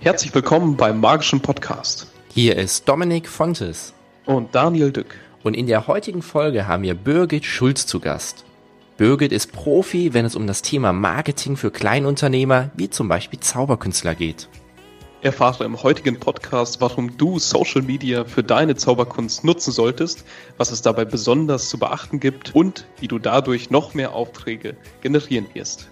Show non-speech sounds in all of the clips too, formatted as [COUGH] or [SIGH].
Herzlich willkommen beim Magischen Podcast. Hier ist Dominik Fontes. Und Daniel Dück. Und in der heutigen Folge haben wir Birgit Schulz zu Gast. Birgit ist Profi, wenn es um das Thema Marketing für Kleinunternehmer wie zum Beispiel Zauberkünstler geht. Erfahre im heutigen Podcast, warum du Social Media für deine Zauberkunst nutzen solltest, was es dabei besonders zu beachten gibt und wie du dadurch noch mehr Aufträge generieren wirst.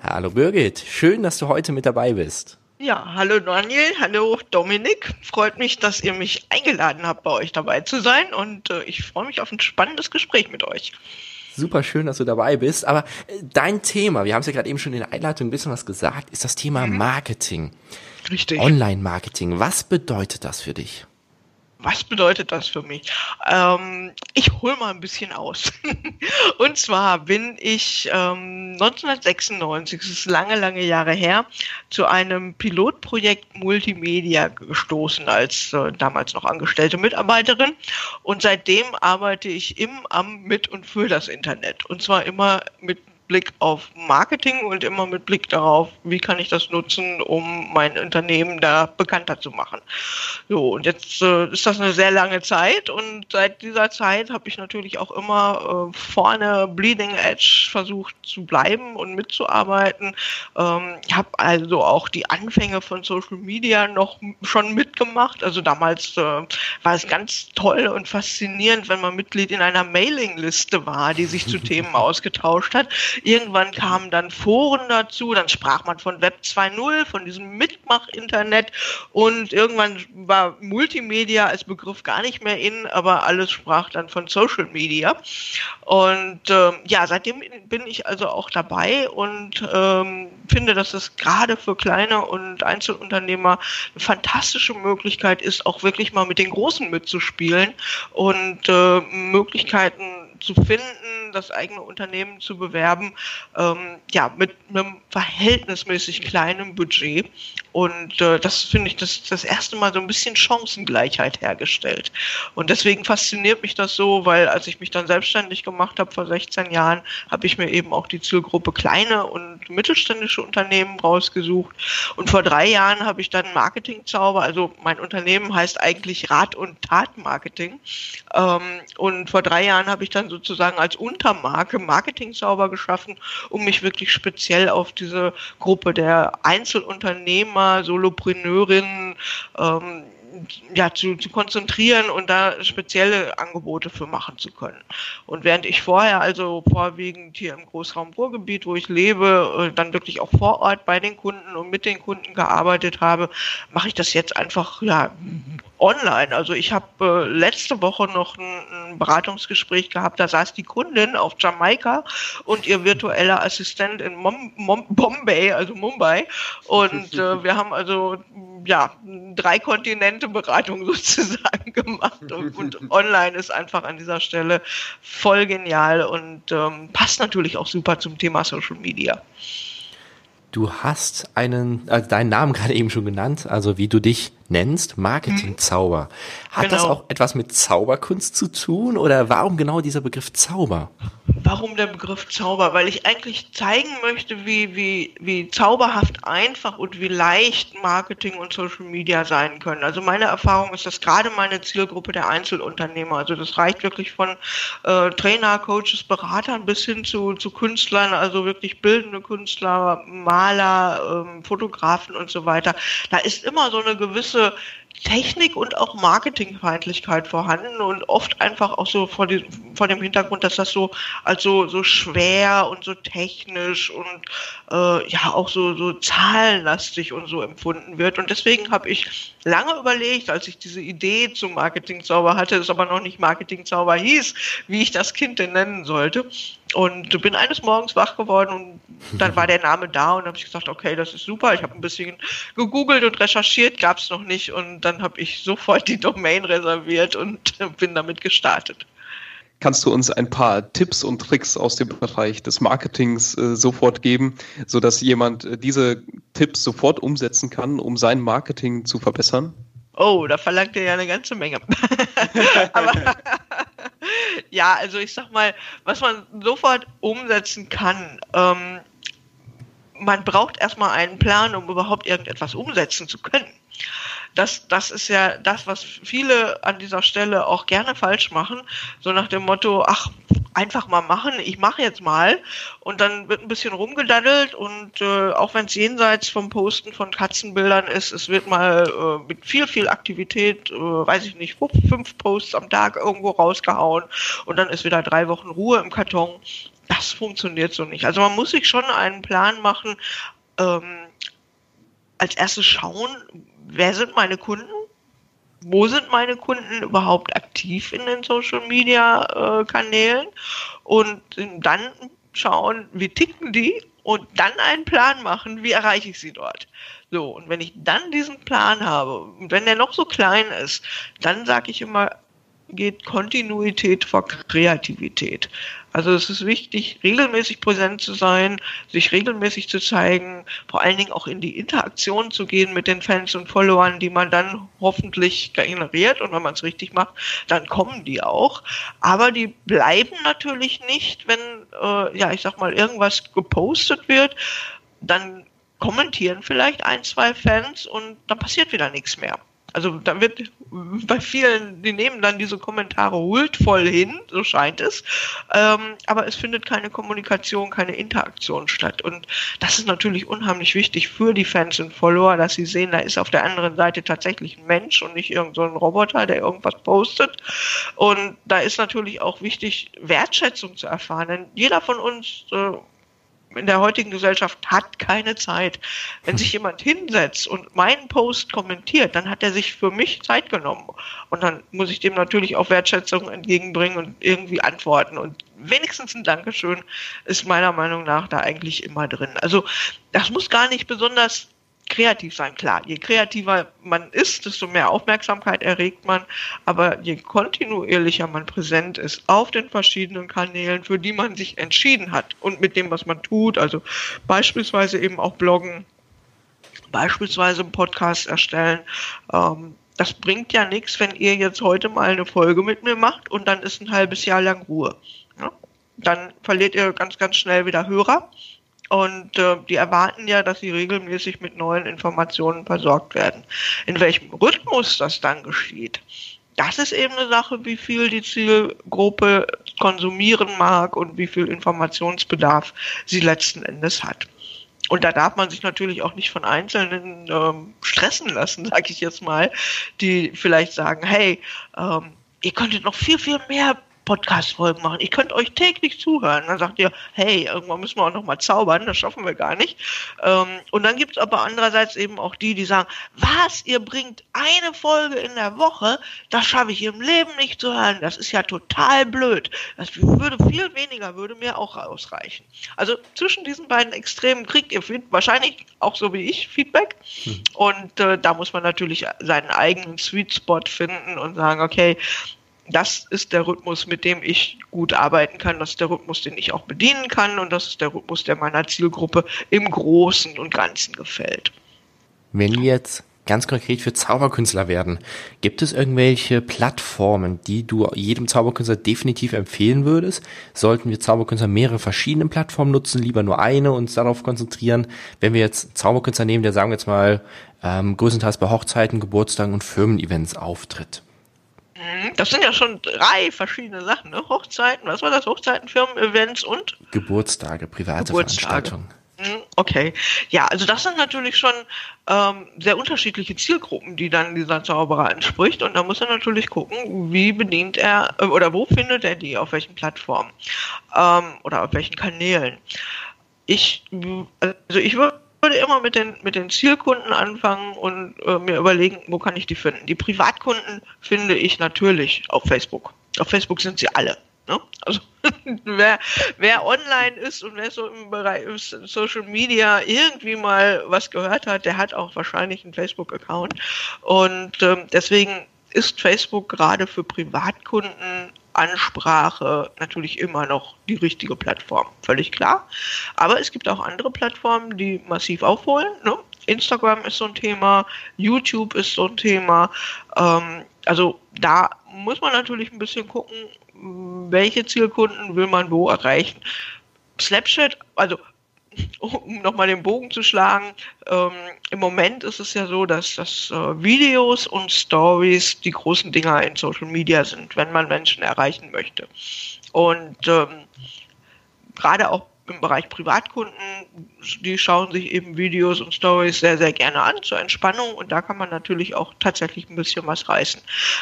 Hallo Birgit, schön, dass du heute mit dabei bist. Ja, hallo Daniel, hallo Dominik. Freut mich, dass ihr mich eingeladen habt, bei euch dabei zu sein und äh, ich freue mich auf ein spannendes Gespräch mit euch. Super schön, dass du dabei bist. Aber äh, dein Thema, wir haben es ja gerade eben schon in der Einleitung ein bisschen was gesagt, ist das Thema mhm. Richtig. Online-Marketing. Was bedeutet das für dich? Was bedeutet das für mich? Ähm, ich hole mal ein bisschen aus. [LAUGHS] und zwar bin ich ähm, 1996, das ist lange, lange Jahre her, zu einem Pilotprojekt Multimedia gestoßen als äh, damals noch angestellte Mitarbeiterin. Und seitdem arbeite ich im, am, mit und für das Internet. Und zwar immer mit Blick auf Marketing und immer mit Blick darauf, wie kann ich das nutzen, um mein Unternehmen da bekannter zu machen. So, und jetzt äh, ist das eine sehr lange Zeit und seit dieser Zeit habe ich natürlich auch immer äh, vorne Bleeding Edge versucht zu bleiben und mitzuarbeiten. Ähm, ich habe also auch die Anfänge von Social Media noch schon mitgemacht. Also damals äh, war es ganz toll und faszinierend, wenn man Mitglied in einer Mailingliste war, die sich zu Themen [LAUGHS] ausgetauscht hat. Irgendwann kamen dann Foren dazu, dann sprach man von Web 2.0, von diesem Mitmach-Internet und irgendwann war Multimedia als Begriff gar nicht mehr in, aber alles sprach dann von Social Media. Und ähm, ja, seitdem bin ich also auch dabei und ähm, finde, dass es gerade für kleine und Einzelunternehmer eine fantastische Möglichkeit ist, auch wirklich mal mit den Großen mitzuspielen und äh, Möglichkeiten zu finden, das eigene Unternehmen zu bewerben, ähm, ja, mit einem verhältnismäßig kleinen Budget. Und äh, das finde ich das, das erste Mal so ein bisschen Chancengleichheit hergestellt. Und deswegen fasziniert mich das so, weil als ich mich dann selbstständig gemacht habe vor 16 Jahren, habe ich mir eben auch die Zielgruppe kleine und mittelständische Unternehmen rausgesucht. Und vor drei Jahren habe ich dann Marketingzauber, also mein Unternehmen heißt eigentlich Rat- und Tat-Marketing. Ähm, und vor drei Jahren habe ich dann sozusagen als Untermarke Marketingzauber geschaffen, um mich wirklich speziell auf diese Gruppe der Einzelunternehmer, Solopreneurinnen, ähm, ja, zu, zu konzentrieren und da spezielle Angebote für machen zu können. Und während ich vorher also vorwiegend hier im Großraum Ruhrgebiet, wo ich lebe, äh, dann wirklich auch vor Ort bei den Kunden und mit den Kunden gearbeitet habe, mache ich das jetzt einfach ja online. Also ich habe äh, letzte Woche noch ein, ein, Beratungsgespräch gehabt, da saß die Kundin auf Jamaika und ihr virtueller Assistent in Mom Mom Bombay, also Mumbai. Und äh, [LAUGHS] wir haben also ja drei Kontinente Beratung [LAUGHS] sozusagen gemacht und, und, online ist einfach an dieser Stelle voll genial und ähm, passt natürlich auch super zum Thema Social Media. Du hast einen, also deinen Namen gerade eben schon genannt, also wie du dich nennst, Marketingzauber. Hat genau. das auch etwas mit Zauberkunst zu tun oder warum genau dieser Begriff Zauber? Warum der Begriff Zauber? Weil ich eigentlich zeigen möchte, wie, wie, wie zauberhaft einfach und wie leicht Marketing und Social Media sein können. Also meine Erfahrung ist, dass gerade meine Zielgruppe der Einzelunternehmer, also das reicht wirklich von äh, Trainer, Coaches, Beratern bis hin zu, zu Künstlern, also wirklich bildende Künstler, Maler, ähm, Fotografen und so weiter. Da ist immer so eine gewisse Technik und auch Marketingfeindlichkeit vorhanden und oft einfach auch so vor, die, vor dem Hintergrund, dass das so als so, schwer und so technisch und äh, ja auch so, so zahlenlastig und so empfunden wird. Und deswegen habe ich lange überlegt, als ich diese Idee zum Marketingzauber hatte, es aber noch nicht Marketingzauber hieß, wie ich das Kind denn nennen sollte. Und bin eines Morgens wach geworden und dann war der Name da und habe ich gesagt, okay, das ist super. Ich habe ein bisschen gegoogelt und recherchiert, gab es noch nicht und dann habe ich sofort die Domain reserviert und bin damit gestartet. Kannst du uns ein paar Tipps und Tricks aus dem Bereich des Marketings äh, sofort geben, sodass jemand äh, diese Tipps sofort umsetzen kann, um sein Marketing zu verbessern? Oh, da verlangt ihr ja eine ganze Menge. [LAUGHS] Aber [LAUGHS] ja, also ich sag mal, was man sofort umsetzen kann, ähm, man braucht erstmal einen Plan, um überhaupt irgendetwas umsetzen zu können. Das, das ist ja das, was viele an dieser Stelle auch gerne falsch machen. So nach dem Motto, ach, einfach mal machen, ich mache jetzt mal. Und dann wird ein bisschen rumgedaddelt und äh, auch wenn es jenseits vom Posten von Katzenbildern ist, es wird mal äh, mit viel, viel Aktivität, äh, weiß ich nicht, fünf Posts am Tag irgendwo rausgehauen und dann ist wieder drei Wochen Ruhe im Karton das funktioniert so nicht. Also man muss sich schon einen Plan machen, ähm, als erstes schauen, wer sind meine Kunden? Wo sind meine Kunden überhaupt aktiv in den Social Media äh, Kanälen? Und dann schauen, wie ticken die und dann einen Plan machen, wie erreiche ich sie dort. So, und wenn ich dann diesen Plan habe, und wenn der noch so klein ist, dann sage ich immer, geht Kontinuität vor Kreativität. Also es ist wichtig, regelmäßig präsent zu sein, sich regelmäßig zu zeigen, vor allen Dingen auch in die Interaktion zu gehen mit den Fans und Followern, die man dann hoffentlich generiert und wenn man es richtig macht, dann kommen die auch. Aber die bleiben natürlich nicht, wenn, äh, ja, ich sag mal, irgendwas gepostet wird, dann kommentieren vielleicht ein, zwei Fans und dann passiert wieder nichts mehr. Also da wird bei vielen, die nehmen dann diese Kommentare huldvoll hin, so scheint es, ähm, aber es findet keine Kommunikation, keine Interaktion statt. Und das ist natürlich unheimlich wichtig für die Fans und Follower, dass sie sehen, da ist auf der anderen Seite tatsächlich ein Mensch und nicht irgendein so Roboter, der irgendwas postet. Und da ist natürlich auch wichtig, Wertschätzung zu erfahren, denn jeder von uns äh, in der heutigen Gesellschaft hat keine Zeit. Wenn sich jemand hinsetzt und meinen Post kommentiert, dann hat er sich für mich Zeit genommen. Und dann muss ich dem natürlich auch Wertschätzung entgegenbringen und irgendwie antworten. Und wenigstens ein Dankeschön ist meiner Meinung nach da eigentlich immer drin. Also das muss gar nicht besonders kreativ sein. Klar, je kreativer man ist, desto mehr Aufmerksamkeit erregt man, aber je kontinuierlicher man präsent ist auf den verschiedenen Kanälen, für die man sich entschieden hat und mit dem, was man tut, also beispielsweise eben auch bloggen, beispielsweise einen Podcast erstellen, ähm, das bringt ja nichts, wenn ihr jetzt heute mal eine Folge mit mir macht und dann ist ein halbes Jahr lang Ruhe. Ja? Dann verliert ihr ganz, ganz schnell wieder Hörer und äh, die erwarten ja, dass sie regelmäßig mit neuen Informationen versorgt werden. In welchem Rhythmus das dann geschieht, das ist eben eine Sache, wie viel die Zielgruppe konsumieren mag und wie viel Informationsbedarf sie letzten Endes hat. Und da darf man sich natürlich auch nicht von Einzelnen ähm, stressen lassen, [LAUGHS] sage ich jetzt mal, die vielleicht sagen, hey, ähm, ihr könntet noch viel, viel mehr Podcast-Folgen machen. Ich könnte euch täglich zuhören. Dann sagt ihr, hey, irgendwann müssen wir auch noch mal zaubern, das schaffen wir gar nicht. Ähm, und dann gibt es aber andererseits eben auch die, die sagen, was, ihr bringt eine Folge in der Woche, das schaffe ich im Leben nicht zu hören. Das ist ja total blöd. Das würde viel weniger, würde mir auch ausreichen. Also zwischen diesen beiden Extremen kriegt ihr wahrscheinlich auch so wie ich Feedback. Hm. Und äh, da muss man natürlich seinen eigenen Sweet Spot finden und sagen, okay, das ist der Rhythmus, mit dem ich gut arbeiten kann. Das ist der Rhythmus, den ich auch bedienen kann. Und das ist der Rhythmus, der meiner Zielgruppe im Großen und Ganzen gefällt. Wenn wir jetzt ganz konkret für Zauberkünstler werden, gibt es irgendwelche Plattformen, die du jedem Zauberkünstler definitiv empfehlen würdest? Sollten wir Zauberkünstler mehrere verschiedene Plattformen nutzen, lieber nur eine und uns darauf konzentrieren? Wenn wir jetzt Zauberkünstler nehmen, der sagen wir jetzt mal ähm, größtenteils bei Hochzeiten, Geburtstagen und Firmen-Events auftritt. Mhm. Das sind ja schon drei verschiedene Sachen, ne? Hochzeiten, was war das? Hochzeiten, Firmen-Events und? Geburtstage, private Geburtstage. Veranstaltungen. Mhm, okay, ja, also das sind natürlich schon ähm, sehr unterschiedliche Zielgruppen, die dann dieser Zauberer anspricht. Und da muss er natürlich gucken, wie bedient er äh, oder wo findet er die, auf welchen Plattformen ähm, oder auf welchen Kanälen. Ich, also ich würde würde immer mit den, mit den Zielkunden anfangen und äh, mir überlegen, wo kann ich die finden. Die Privatkunden finde ich natürlich auf Facebook. Auf Facebook sind sie alle. Ne? Also [LAUGHS] wer, wer online ist und wer so im Bereich Social Media irgendwie mal was gehört hat, der hat auch wahrscheinlich einen Facebook-Account. Und ähm, deswegen ist Facebook gerade für Privatkunden Ansprache natürlich immer noch die richtige Plattform, völlig klar. Aber es gibt auch andere Plattformen, die massiv aufholen. Ne? Instagram ist so ein Thema, YouTube ist so ein Thema. Ähm, also da muss man natürlich ein bisschen gucken, welche Zielkunden will man wo erreichen. Snapchat, also um nochmal den Bogen zu schlagen, ähm, im Moment ist es ja so, dass, dass äh, Videos und Stories die großen Dinger in Social Media sind, wenn man Menschen erreichen möchte. Und ähm, gerade auch im Bereich Privatkunden, die schauen sich eben Videos und Stories sehr, sehr gerne an zur Entspannung und da kann man natürlich auch tatsächlich ein bisschen was reißen.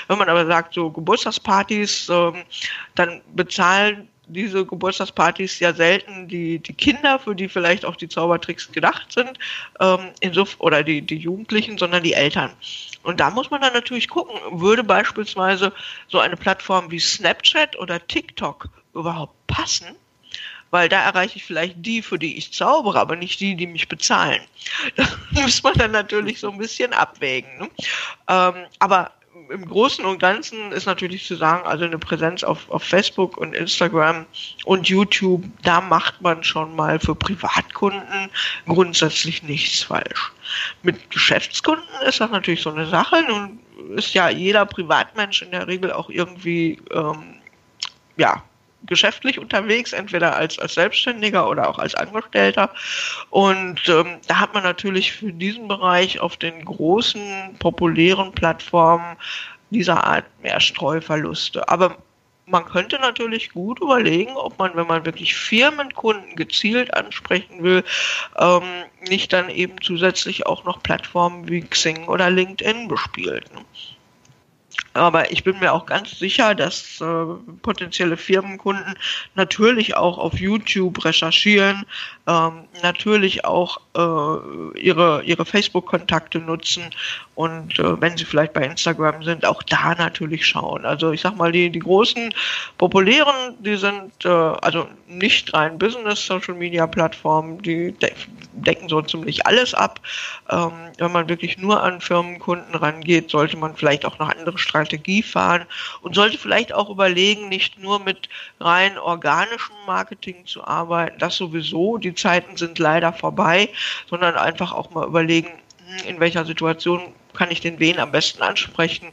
Wenn man aber sagt, so Geburtstagspartys, ähm, dann bezahlen diese Geburtstagspartys ja selten die, die Kinder, für die vielleicht auch die Zaubertricks gedacht sind, ähm, insof oder die, die Jugendlichen, sondern die Eltern. Und da muss man dann natürlich gucken, würde beispielsweise so eine Plattform wie Snapchat oder TikTok überhaupt passen? Weil da erreiche ich vielleicht die, für die ich zaubere, aber nicht die, die mich bezahlen. [LAUGHS] Das muss man dann natürlich so ein bisschen abwägen. Ne? Ähm, aber im Großen und Ganzen ist natürlich zu sagen, also eine Präsenz auf, auf Facebook und Instagram und YouTube, da macht man schon mal für Privatkunden grundsätzlich nichts falsch. Mit Geschäftskunden ist das natürlich so eine Sache. Nun ist ja jeder Privatmensch in der Regel auch irgendwie ähm, ja, geschäftlich unterwegs, entweder als, als Selbstständiger oder auch als Angestellter. Und ähm, da hat man natürlich für diesen Bereich auf den großen, populären Plattformen dieser Art mehr Streuverluste. Aber man könnte natürlich gut überlegen, ob man, wenn man wirklich Firmenkunden gezielt ansprechen will, ähm, nicht dann eben zusätzlich auch noch Plattformen wie Xing oder LinkedIn bespielt. Aber ich bin mir auch ganz sicher, dass äh, potenzielle Firmenkunden natürlich auch auf YouTube recherchieren, ähm, natürlich auch äh, ihre, ihre Facebook-Kontakte nutzen und äh, wenn sie vielleicht bei Instagram sind, auch da natürlich schauen. Also ich sag mal, die, die großen populären, die sind äh, also nicht rein Business-Social-Media-Plattformen, die de decken so ziemlich alles ab. Ähm, wenn man wirklich nur an Firmenkunden rangeht, sollte man vielleicht auch noch andere Strategie fahren und sollte vielleicht auch überlegen, nicht nur mit rein organischem Marketing zu arbeiten, das sowieso, die Zeiten sind leider vorbei, sondern einfach auch mal überlegen, hm, in welcher Situation kann ich den wen am besten ansprechen,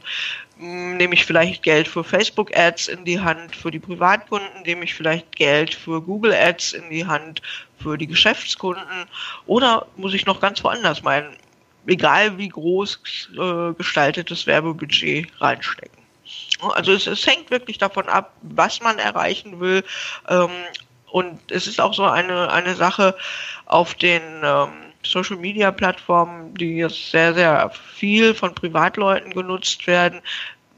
hm, nehme ich vielleicht Geld für Facebook Ads in die Hand für die Privatkunden, nehme ich vielleicht Geld für Google Ads in die Hand für die Geschäftskunden oder muss ich noch ganz woanders mein egal wie groß äh, gestaltetes Werbebudget reinstecken. Also es, es, hängt wirklich davon ab, was man erreichen will. Ähm, und es ist auch so eine, eine Sache auf den ähm, Social Media Plattformen, die jetzt sehr, sehr viel von Privatleuten genutzt werden.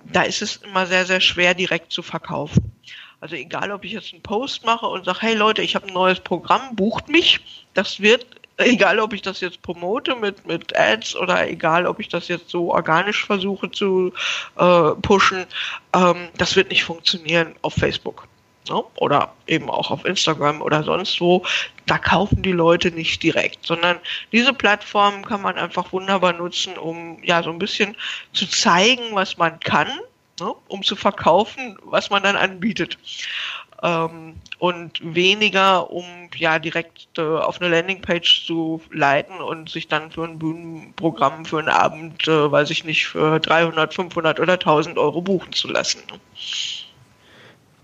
Da ist es immer sehr, sehr schwer, direkt zu verkaufen. Also egal, ob ich jetzt einen Post mache und sage, hey Leute, ich habe ein neues Programm, bucht mich. Das wird [LAUGHS] egal ob ich das jetzt promote mit, mit Ads oder egal ob ich das jetzt so organisch versuche zu äh, pushen, ähm, das wird nicht funktionieren auf Facebook. Ne? Oder eben auch auf Instagram oder sonst wo. Da kaufen die Leute nicht direkt, sondern diese Plattformen kann man einfach wunderbar nutzen, um ja so ein bisschen zu zeigen, was man kann, ne? um zu verkaufen, was man dann anbietet ähm, und weniger, um ja direkt äh, auf eine Landingpage zu leiten und sich dann für ein Bühnenprogramm für einen Abend, äh, weiß ich nicht, für 300, 500 oder 1000 Euro buchen zu lassen. Ne?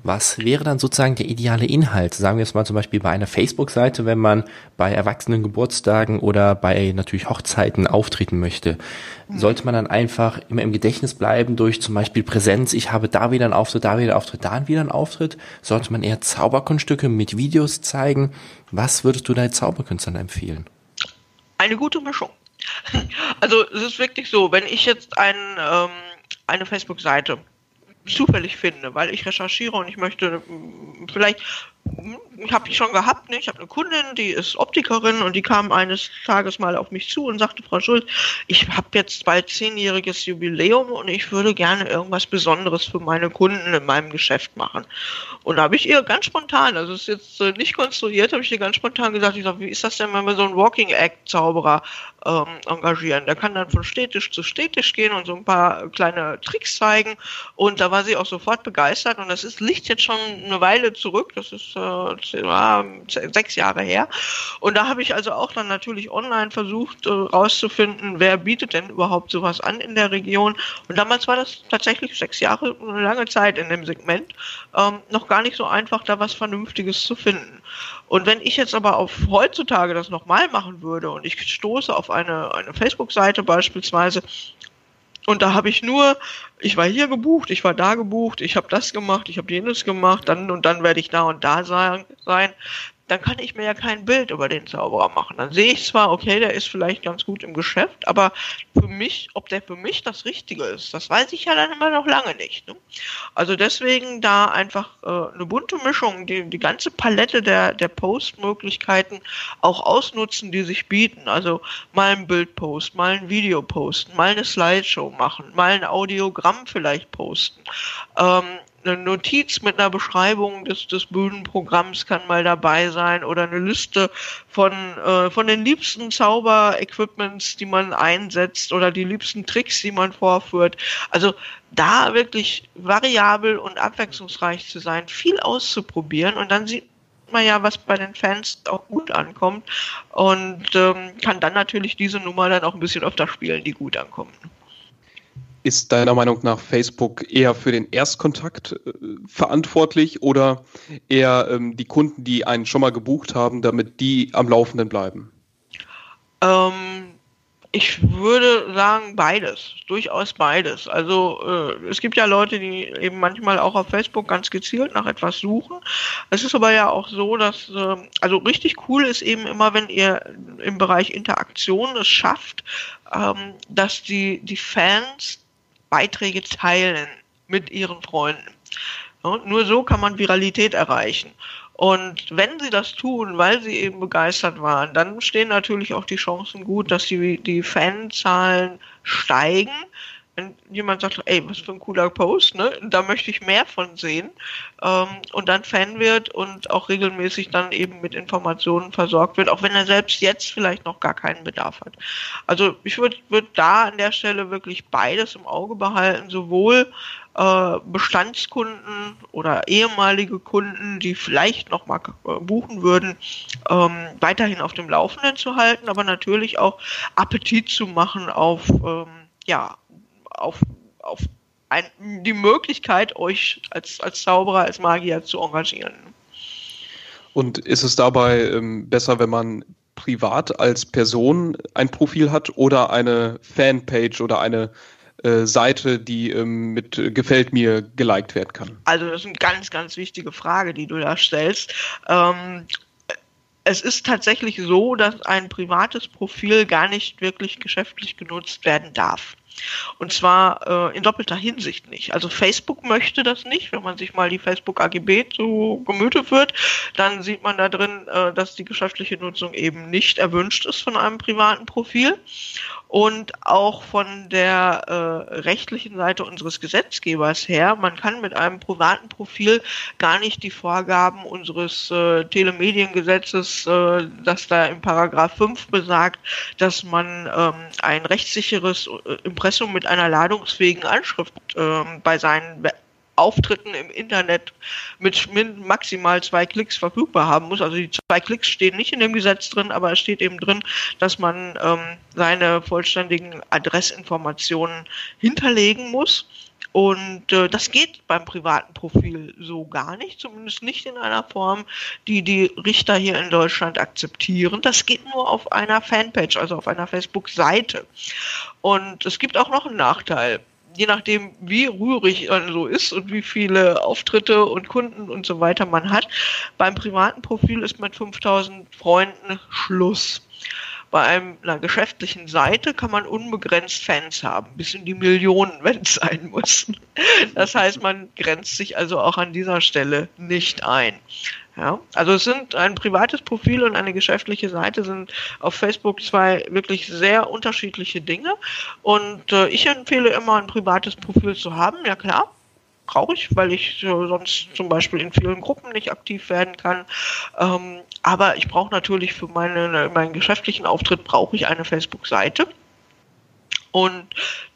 Was wäre dann sozusagen der ideale Inhalt? Sagen wir jetzt mal zum Beispiel bei einer Facebook-Seite, wenn man bei Erwachsenen Geburtstagen oder bei natürlich Hochzeiten auftreten möchte. Sollte man dann einfach immer im Gedächtnis bleiben durch zum Beispiel Präsenz, ich habe da wieder einen Auftritt, da wieder einen Auftritt, da wieder einen Auftritt? Sollte man eher Zauberkunststücke mit Videos zeigen? Was würdest du deinen Zauberkünstlern empfehlen? Eine gute Mischung. [LAUGHS] Also es ist wirklich so, wenn ich jetzt ein, ähm, eine Facebook-Seite zufällig finde, weil ich recherchiere und ich möchte vielleicht habe ich schon gehabt, ne? ich habe eine Kundin, die ist Optikerin und die kam eines Tages mal auf mich zu und sagte, Frau Schuld, ich habe jetzt bald zehnjähriges Jubiläum und ich würde gerne irgendwas Besonderes für meine Kunden in meinem Geschäft machen. Und da habe ich ihr ganz spontan, also es ist jetzt äh, nicht konstruiert, habe ich ihr ganz spontan gesagt, ich sage, wie ist das denn, wenn wir so einen Walking Act Zauberer ähm, engagieren? Der kann dann von Städtisch zu Städtisch gehen und so ein paar kleine Tricks zeigen und da war sie auch sofort begeistert und das ist, liegt jetzt schon eine Weile zurück, das ist äh, sechs Jahre her. Und da habe ich also auch dann natürlich online versucht äh, rauszufinden, wer bietet denn überhaupt sowas an in der Region. Und damals war das tatsächlich sechs Jahre, eine lange Zeit in dem Segment, ähm, noch gar nicht so einfach, da was Vernünftiges zu finden. Und wenn ich jetzt aber auf heutzutage das nochmal machen würde und ich stoße auf eine, eine Facebook-Seite beispielsweise, und da habe ich nur, ich war hier gebucht, ich war da gebucht, ich habe das gemacht, ich habe jenes gemacht, dann und dann werde ich da und da sein. Dann kann ich mir ja kein Bild über den Zauberer machen. Dann sehe ich zwar, okay, der ist vielleicht ganz gut im Geschäft, aber für mich, ob der für mich das Richtige ist, das weiß ich ja dann immer noch lange nicht. Ne? Also deswegen da einfach äh, eine bunte Mischung, die, die ganze Palette der, der Postmöglichkeiten auch ausnutzen, die sich bieten. Also mal ein Bild posten, mal ein Video posten, mal eine Slideshow machen, mal ein Audiogramm vielleicht posten. Ähm, eine Notiz mit einer Beschreibung des, des Bühnenprogramms kann mal dabei sein oder eine Liste von, äh, von den liebsten Zauberequipments, die man einsetzt oder die liebsten Tricks, die man vorführt. Also da wirklich variabel und abwechslungsreich zu sein, viel auszuprobieren und dann sieht man ja, was bei den Fans auch gut ankommt und ähm, kann dann natürlich diese Nummer dann auch ein bisschen öfter spielen, die gut ankommt. Ist deiner Meinung nach Facebook eher für den Erstkontakt äh, verantwortlich oder eher ähm, die Kunden, die einen schon mal gebucht haben, damit die am Laufenden bleiben? Ähm, ich würde sagen beides, durchaus beides. Also äh, es gibt ja Leute, die eben manchmal auch auf Facebook ganz gezielt nach etwas suchen. Es ist aber ja auch so, dass äh, also richtig cool ist eben immer, wenn ihr im Bereich Interaktion es schafft, ähm, dass die die Fans Beiträge teilen mit ihren Freunden. Ja, nur so kann man Viralität erreichen. Und wenn sie das tun, weil sie eben begeistert waren, dann stehen natürlich auch die Chancen gut, dass die, die Fanzahlen steigen wenn jemand sagt, ey, was für ein cooler Post, ne? Da möchte ich mehr von sehen ähm, und dann Fan wird und auch regelmäßig dann eben mit Informationen versorgt wird, auch wenn er selbst jetzt vielleicht noch gar keinen Bedarf hat. Also ich würde würd da an der Stelle wirklich beides im Auge behalten, sowohl äh, Bestandskunden oder ehemalige Kunden, die vielleicht noch mal äh, buchen würden, ähm, weiterhin auf dem Laufenden zu halten, aber natürlich auch Appetit zu machen auf ähm, ja, auf, auf ein, die Möglichkeit, euch als, als Zauberer, als Magier zu engagieren. Und ist es dabei ähm, besser, wenn man privat als Person ein Profil hat oder eine Fanpage oder eine äh, Seite, die ähm, mit äh, Gefällt mir geliked werden kann? Also das ist eine ganz, ganz wichtige Frage, die du da stellst. Ähm, es ist tatsächlich so, dass ein privates Profil gar nicht wirklich geschäftlich genutzt werden darf. Und zwar äh, in doppelter Hinsicht nicht. Also Facebook möchte das nicht. Wenn man sich mal die Facebook AGB zu Gemüte führt, dann sieht man da drin, äh, dass die geschäftliche Nutzung eben nicht erwünscht ist von einem privaten Profil und auch von der äh, rechtlichen Seite unseres Gesetzgebers her. Man kann mit einem privaten Profil gar nicht die Vorgaben unseres äh, Telemediengesetzes, äh, das da im Paragraph 5 besagt, dass man ähm, ein rechtssicheres äh, Impressum mit einer ladungsfähigen Anschrift äh, bei seinen Auftritten im Internet mit maximal zwei Klicks verfügbar haben muss. Also die zwei Klicks stehen nicht in dem Gesetz drin, aber es steht eben drin, dass man ähm, seine vollständigen Adressinformationen hinterlegen muss. Und äh, das geht beim privaten Profil so gar nicht, zumindest nicht in einer Form, die die Richter hier in Deutschland akzeptieren. Das geht nur auf einer Fanpage, also auf einer Facebook-Seite. Und es gibt auch noch einen Nachteil je nachdem, wie rührig man so ist und wie viele Auftritte und Kunden und so weiter man hat, beim privaten Profil ist mit 5000 Freunden Schluss. Bei einer geschäftlichen Seite kann man unbegrenzt Fans haben, bis in die Millionen, wenn es sein muss. Das heißt, man grenzt sich also auch an dieser Stelle nicht ein. Ja, also es sind ein privates Profil und eine geschäftliche Seite sind auf Facebook zwei wirklich sehr unterschiedliche Dinge. Und äh, ich empfehle immer ein privates Profil zu haben, ja klar. Brauche ich, weil ich äh, sonst zum Beispiel in vielen Gruppen nicht aktiv werden kann. Ähm, aber ich brauche natürlich für meine, meinen geschäftlichen Auftritt brauche ich eine Facebook-Seite. Und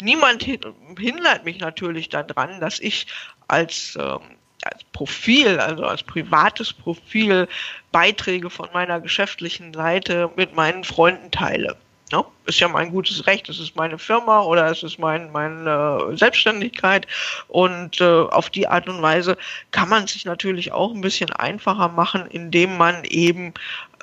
niemand hindert mich natürlich daran, dass ich als ähm, als Profil, also als privates Profil, Beiträge von meiner geschäftlichen Seite mit meinen Freunden teile. Ja, ist ja mein gutes Recht, es ist meine Firma oder es ist mein, meine Selbstständigkeit und äh, auf die Art und Weise kann man sich natürlich auch ein bisschen einfacher machen, indem man eben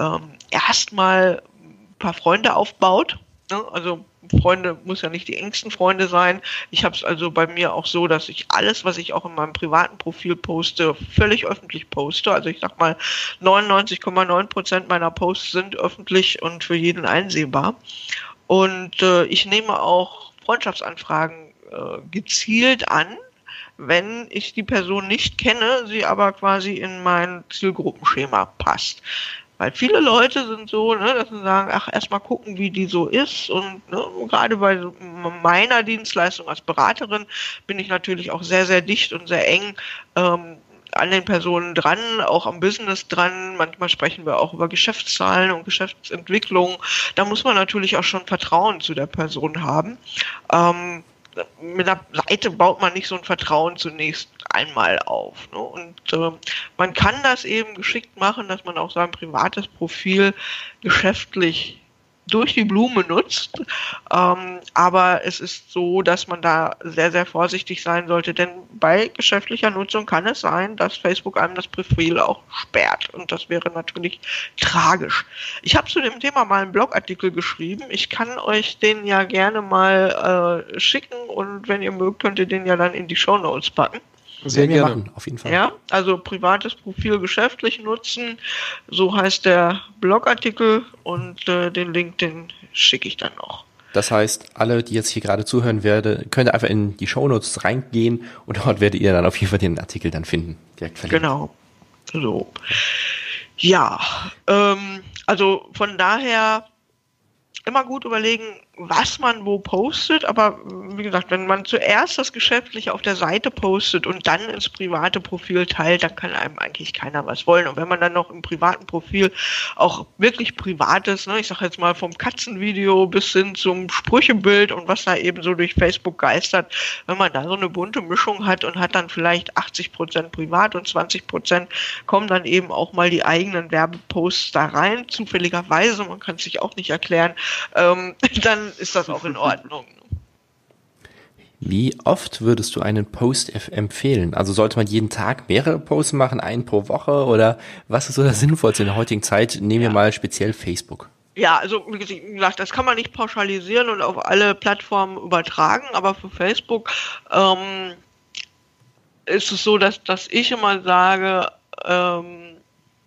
ähm, erstmal ein paar Freunde aufbaut. Ne? Also Freunde muss ja nicht die engsten Freunde sein. Ich habe es also bei mir auch so, dass ich alles, was ich auch in meinem privaten Profil poste, völlig öffentlich poste. Also ich sag mal, 99,9 Prozent meiner Posts sind öffentlich und für jeden einsehbar. Und äh, ich nehme auch Freundschaftsanfragen äh, gezielt an, wenn ich die Person nicht kenne, sie aber quasi in mein Zielgruppenschema passt. Weil viele Leute sind so, ne, dass sie sagen, ach, erstmal gucken, wie die so ist. Und ne, gerade bei meiner Dienstleistung als Beraterin bin ich natürlich auch sehr, sehr dicht und sehr eng ähm, an den Personen dran, auch am Business dran. Manchmal sprechen wir auch über Geschäftszahlen und Geschäftsentwicklung. Da muss man natürlich auch schon Vertrauen zu der Person haben. Ähm, mit einer Seite baut man nicht so ein Vertrauen zunächst einmal auf. Ne? Und äh, man kann das eben geschickt machen, dass man auch sein privates Profil geschäftlich durch die Blume nutzt. Ähm, aber es ist so, dass man da sehr, sehr vorsichtig sein sollte, denn bei geschäftlicher Nutzung kann es sein, dass Facebook einem das Profil auch sperrt. Und das wäre natürlich tragisch. Ich habe zu dem Thema mal einen Blogartikel geschrieben. Ich kann euch den ja gerne mal äh, schicken und wenn ihr mögt, könnt ihr den ja dann in die Show Notes packen. Sehr gerne. Machen, auf jeden Fall. Ja, also privates Profil geschäftlich nutzen, so heißt der Blogartikel und äh, den Link, den schicke ich dann noch. Das heißt, alle, die jetzt hier gerade zuhören werden, könnt einfach in die Shownotes reingehen und dort werdet ihr dann auf jeden Fall den Artikel dann finden. Direkt verlinkt. Genau. So. Ja, ähm, also von daher immer gut überlegen, was man wo postet, aber wie gesagt, wenn man zuerst das Geschäftliche auf der Seite postet und dann ins private Profil teilt, dann kann einem eigentlich keiner was wollen. Und wenn man dann noch im privaten Profil auch wirklich privates, ne, ich sag jetzt mal vom Katzenvideo bis hin zum Sprüchebild und was da eben so durch Facebook geistert, wenn man da so eine bunte Mischung hat und hat dann vielleicht 80 Prozent privat und 20 Prozent kommen dann eben auch mal die eigenen Werbeposts da rein, zufälligerweise, man kann es sich auch nicht erklären, ähm, [LAUGHS] dann ist das auch in Ordnung. Wie oft würdest du einen Post empfehlen? Also sollte man jeden Tag mehrere Posts machen, einen pro Woche oder was ist so das Sinnvollste in der heutigen Zeit? Nehmen wir mal speziell Facebook. Ja, also wie gesagt, das kann man nicht pauschalisieren und auf alle Plattformen übertragen, aber für Facebook ähm, ist es so, dass, dass ich immer sage, ähm,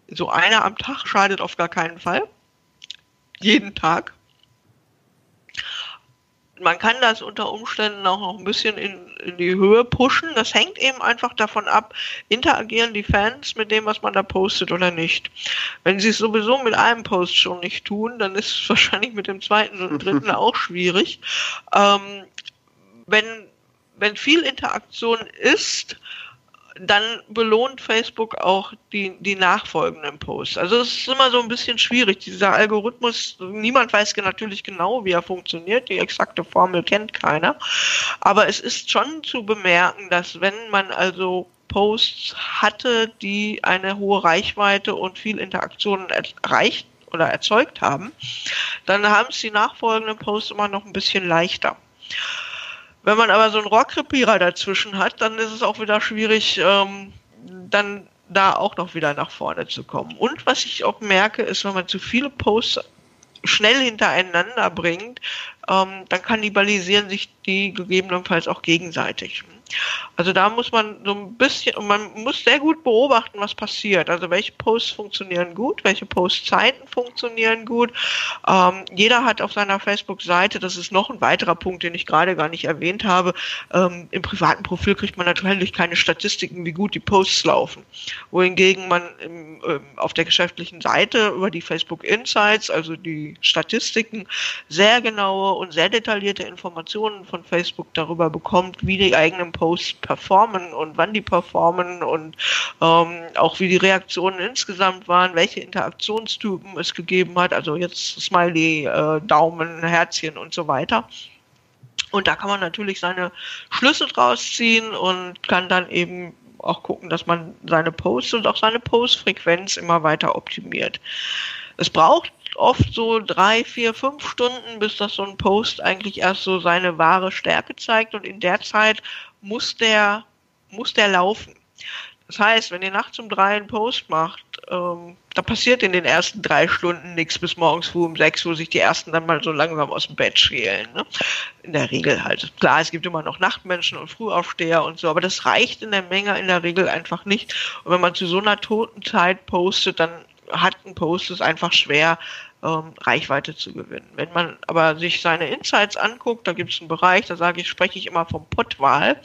so einer am Tag schadet auf gar keinen Fall. Jeden Tag man kann das unter Umständen auch noch ein bisschen in, in, die Höhe pushen. Das hängt eben einfach davon ab, interagieren die Fans mit dem, was man da postet oder nicht. Wenn sie es sowieso mit einem Post schon nicht tun, dann ist es [LAUGHS] wahrscheinlich mit dem zweiten und dritten [LAUGHS] auch schwierig. Ähm, wenn, wenn viel Interaktion ist, dann belohnt Facebook auch die, die nachfolgenden Posts. Also es ist immer so ein bisschen schwierig. Dieser Algorithmus, niemand weiß natürlich genau, wie er funktioniert. Die exakte Formel kennt keiner. Aber es ist schon zu bemerken, dass wenn man also Posts hatte, die eine hohe Reichweite und viel Interaktion erreicht oder erzeugt haben, dann haben es die nachfolgenden Posts immer noch ein bisschen leichter. Wenn man aber so einen Rohrkrepierer dazwischen hat, dann ist es auch wieder schwierig, ähm, dann da auch noch wieder nach vorne zu kommen. Und was ich auch merke, ist, wenn man zu viele Posts schnell hintereinander bringt, ähm, dann kannibalisieren sich die gegebenenfalls auch gegenseitig. Also da muss man so ein bisschen, man muss sehr gut beobachten, was passiert. Also welche Posts funktionieren gut, welche Postzeiten funktionieren gut. Ähm, jeder hat auf seiner Facebook-Seite, das ist noch ein weiterer Punkt, den ich gerade gar nicht erwähnt habe, ähm, im privaten Profil kriegt man natürlich keine Statistiken, wie gut die Posts laufen. Wohingegen man im, ähm, auf der geschäftlichen Seite über die Facebook Insights, also die Statistiken, sehr genaue und sehr detaillierte Informationen von Facebook darüber bekommt, wie die eigenen Posts performen und wann die performen und ähm, auch wie die Reaktionen insgesamt waren, welche Interaktionstypen es gegeben hat, also jetzt Smiley, äh, Daumen, Herzchen und so weiter. Und da kann man natürlich seine Schlüsse draus ziehen und kann dann eben auch gucken, dass man seine Posts und auch seine Postfrequenz immer weiter optimiert. Es braucht oft so drei, vier, fünf Stunden, bis das so ein Post eigentlich erst so seine wahre Stärke zeigt und in der Zeit muss der, muss der laufen. Das heißt, wenn ihr nachts um drei einen Post macht, ähm, da passiert in den ersten drei Stunden nichts bis morgens früh um sechs, wo sich die ersten dann mal so langsam aus dem Bett schälen. Ne? In der Regel halt. Klar, es gibt immer noch Nachtmenschen und Frühaufsteher und so, aber das reicht in der Menge in der Regel einfach nicht. Und wenn man zu so einer toten Zeit postet, dann hat ein Post es einfach schwer, ähm, Reichweite zu gewinnen. Wenn man aber sich seine Insights anguckt, da gibt es einen Bereich, da sage ich, spreche ich immer vom Pottwahl,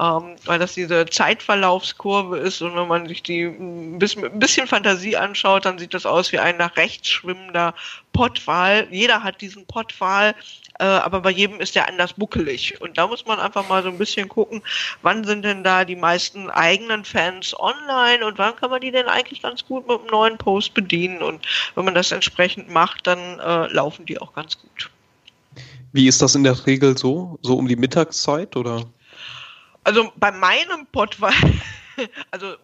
ähm, weil das diese Zeitverlaufskurve ist und wenn man sich die ein bisschen, ein bisschen Fantasie anschaut, dann sieht das aus wie ein nach rechts schwimmender Pottwal. Jeder hat diesen Pottwal äh, aber bei jedem ist der anders buckelig. Und da muss man einfach mal so ein bisschen gucken, wann sind denn da die meisten eigenen Fans online und wann kann man die denn eigentlich ganz gut mit einem neuen Post bedienen. Und wenn man das entsprechend macht, dann äh, laufen die auch ganz gut. Wie ist das in der Regel so? So um die Mittagszeit oder? Also bei meinem Pod war, [LAUGHS] also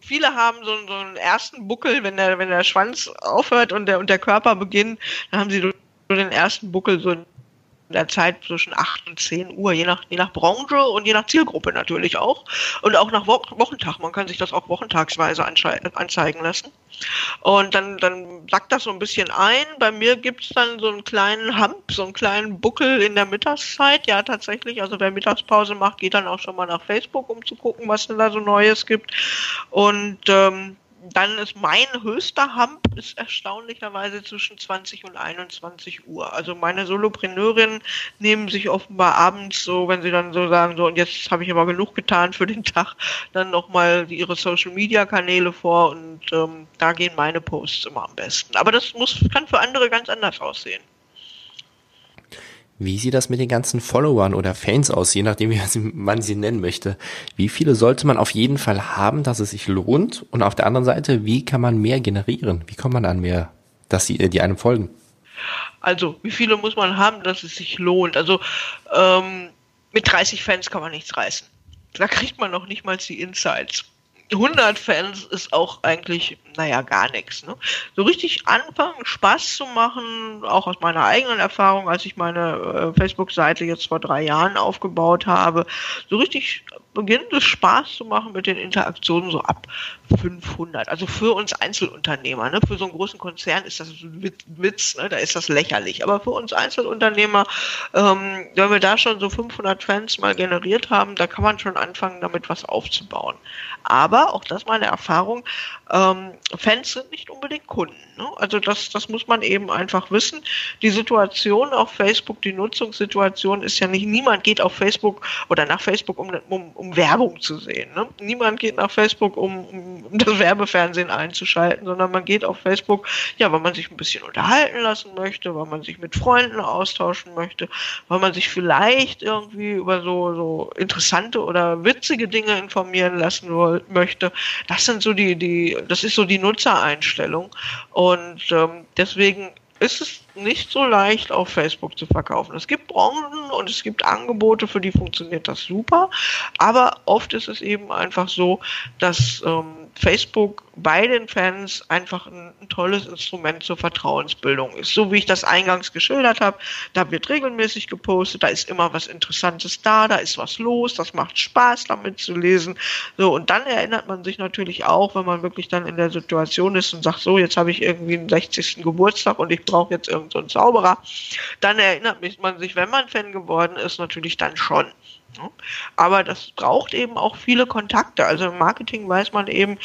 viele haben so, so, einen ersten Buckel, wenn der, wenn der Schwanz aufhört und der, und der Körper beginnt, dann haben sie den ersten Buckel so in der Zeit zwischen 8 und 10 Uhr, je nach, je nach Branche und je nach Zielgruppe natürlich auch. Und auch nach Wo Wochentag. Man kann sich das auch wochentagsweise anzeigen lassen. Und dann, dann sackt das so ein bisschen ein. Bei mir gibt's dann so einen kleinen Hump, so einen kleinen Buckel in der Mittagszeit. Ja, tatsächlich. Also wer Mittagspause macht, geht dann auch schon mal nach Facebook, um zu gucken, was denn da so Neues gibt. Und ähm, dann ist mein höchster Hump ist erstaunlicherweise zwischen 20 und 21 Uhr. Also meine Solopreneurinnen nehmen sich offenbar abends so, wenn sie dann so sagen, so und jetzt habe ich aber genug getan für den Tag, dann nochmal ihre Social Media Kanäle vor und ähm, da gehen meine Posts immer am besten. Aber das muss, kann für andere ganz anders aussehen. Wie sieht das mit den ganzen Followern oder Fans aus, je nachdem, [LAUGHS] wie man sie nennen möchte? Wie viele sollte man auf jeden Fall haben, dass es sich lohnt? Und auf der anderen Seite, wie kann man mehr generieren? Wie kommt man an mehr, dass sie, die einem folgen? Also, wie viele muss man haben, dass es sich lohnt? Also, ähm, mit 30 Fans kann man nichts reißen. Da kriegt man noch nicht mal die Insights. 100 Fans ist auch eigentlich, naja, gar nichts. Ne? So richtig anfangen, Spaß zu machen, auch aus meiner eigenen Erfahrung, als ich meine äh, Facebook-Seite jetzt vor drei Jahren aufgebaut habe, so richtig beginnt es Spaß zu machen mit den Interaktionen so ab 500. Also für uns Einzelunternehmer, ne? für so einen großen Konzern ist das ein Witz, ne? da ist das lächerlich. Aber für uns Einzelunternehmer, ähm, wenn wir da schon so 500 Fans mal generiert haben, da kann man schon anfangen, damit was aufzubauen. Aber, auch das meine Erfahrung, ähm, Fans sind nicht unbedingt Kunden. Ne? Also das, das muss man eben einfach wissen. Die Situation auf Facebook, die Nutzungssituation ist ja nicht, niemand geht auf Facebook oder nach Facebook, um, um, um Werbung zu sehen. Ne? Niemand geht nach Facebook, um, um, das Werbefernsehen einzuschalten, sondern man geht auf Facebook, ja, weil man sich ein bisschen unterhalten lassen möchte, weil man sich mit Freunden austauschen möchte, weil man sich vielleicht irgendwie über so, so interessante oder witzige Dinge informieren lassen möchte. Das sind so die, die, das ist so die Nutzereinstellung. Und ähm, deswegen ist es nicht so leicht auf Facebook zu verkaufen. Es gibt Branchen und es gibt Angebote, für die funktioniert das super, aber oft ist es eben einfach so, dass ähm, Facebook bei den Fans einfach ein, ein, tolles Instrument zur Vertrauensbildung ist. So wie ich das eingangs geschildert habe, da wird regelmäßig gepostet, da ist immer was Interessantes da, da ist was los, das macht Spaß, damit zu lesen. So, und dann erinnert man sich natürlich auch, wenn man wirklich dann in der Situation ist und sagt, so, jetzt habe ich irgendwie einen 60. Geburtstag und ich brauche jetzt irgendeinen so Zauberer, dann erinnert man sich, wenn man Fan geworden ist, natürlich dann schon. Aber das braucht eben auch viele Kontakte. Also im Marketing weiß man eben,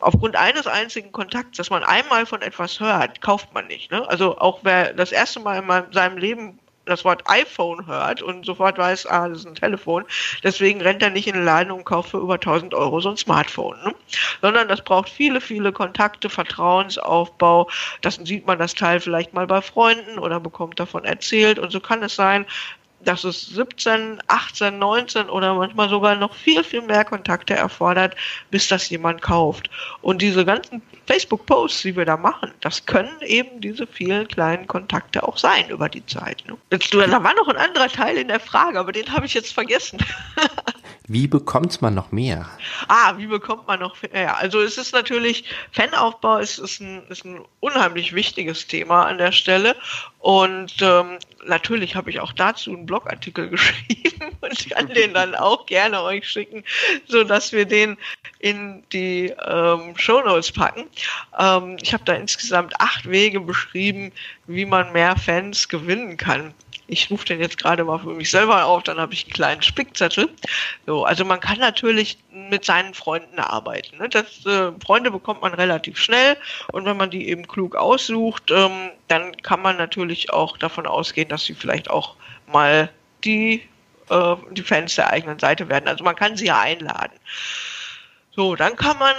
aufgrund eines einzigen Kontakts, dass man einmal von etwas hört, kauft man nicht. Ne? Also auch wer das erste Mal in seinem Leben das Wort iPhone hört und sofort weiß, ah, das ist ein Telefon. Deswegen rennt er nicht in den Laden und kauft für über 1000 Euro so ein Smartphone. Ne? Sondern das braucht viele, viele Kontakte, Vertrauensaufbau. Das sieht man das Teil vielleicht mal bei Freunden oder bekommt davon erzählt. Und so kann es sein, dass es 17, 18, 19 oder manchmal sogar noch viel, viel mehr Kontakte erfordert, bis das jemand kauft. Und diese ganzen Facebook-Posts, die wir da machen, das können eben diese vielen kleinen Kontakte auch sein über die Zeit. Ne? Jetzt, da war noch ein anderer Teil in der Frage, aber den habe ich jetzt vergessen. [LAUGHS] Wie bekommt man noch mehr? Ah, wie bekommt man noch mehr? Also es ist natürlich, Fanaufbau ist, ist, ein, ist ein unheimlich wichtiges Thema an der Stelle. Und ähm, natürlich habe ich auch dazu einen Blogartikel [LAUGHS] geschrieben und kann den dann auch gerne euch schicken, so dass wir den in die ähm, Show packen. Ähm, ich habe da insgesamt acht Wege beschrieben, wie man mehr Fans gewinnen kann ich rufe den jetzt gerade mal für mich selber auf, dann habe ich einen kleinen Spickzettel. So, also man kann natürlich mit seinen Freunden arbeiten. Ne? Das, äh, Freunde bekommt man relativ schnell und wenn man die eben klug aussucht, ähm, dann kann man natürlich auch davon ausgehen, dass sie vielleicht auch mal die, äh, die Fans der eigenen Seite werden. Also man kann sie ja einladen. So, dann kann man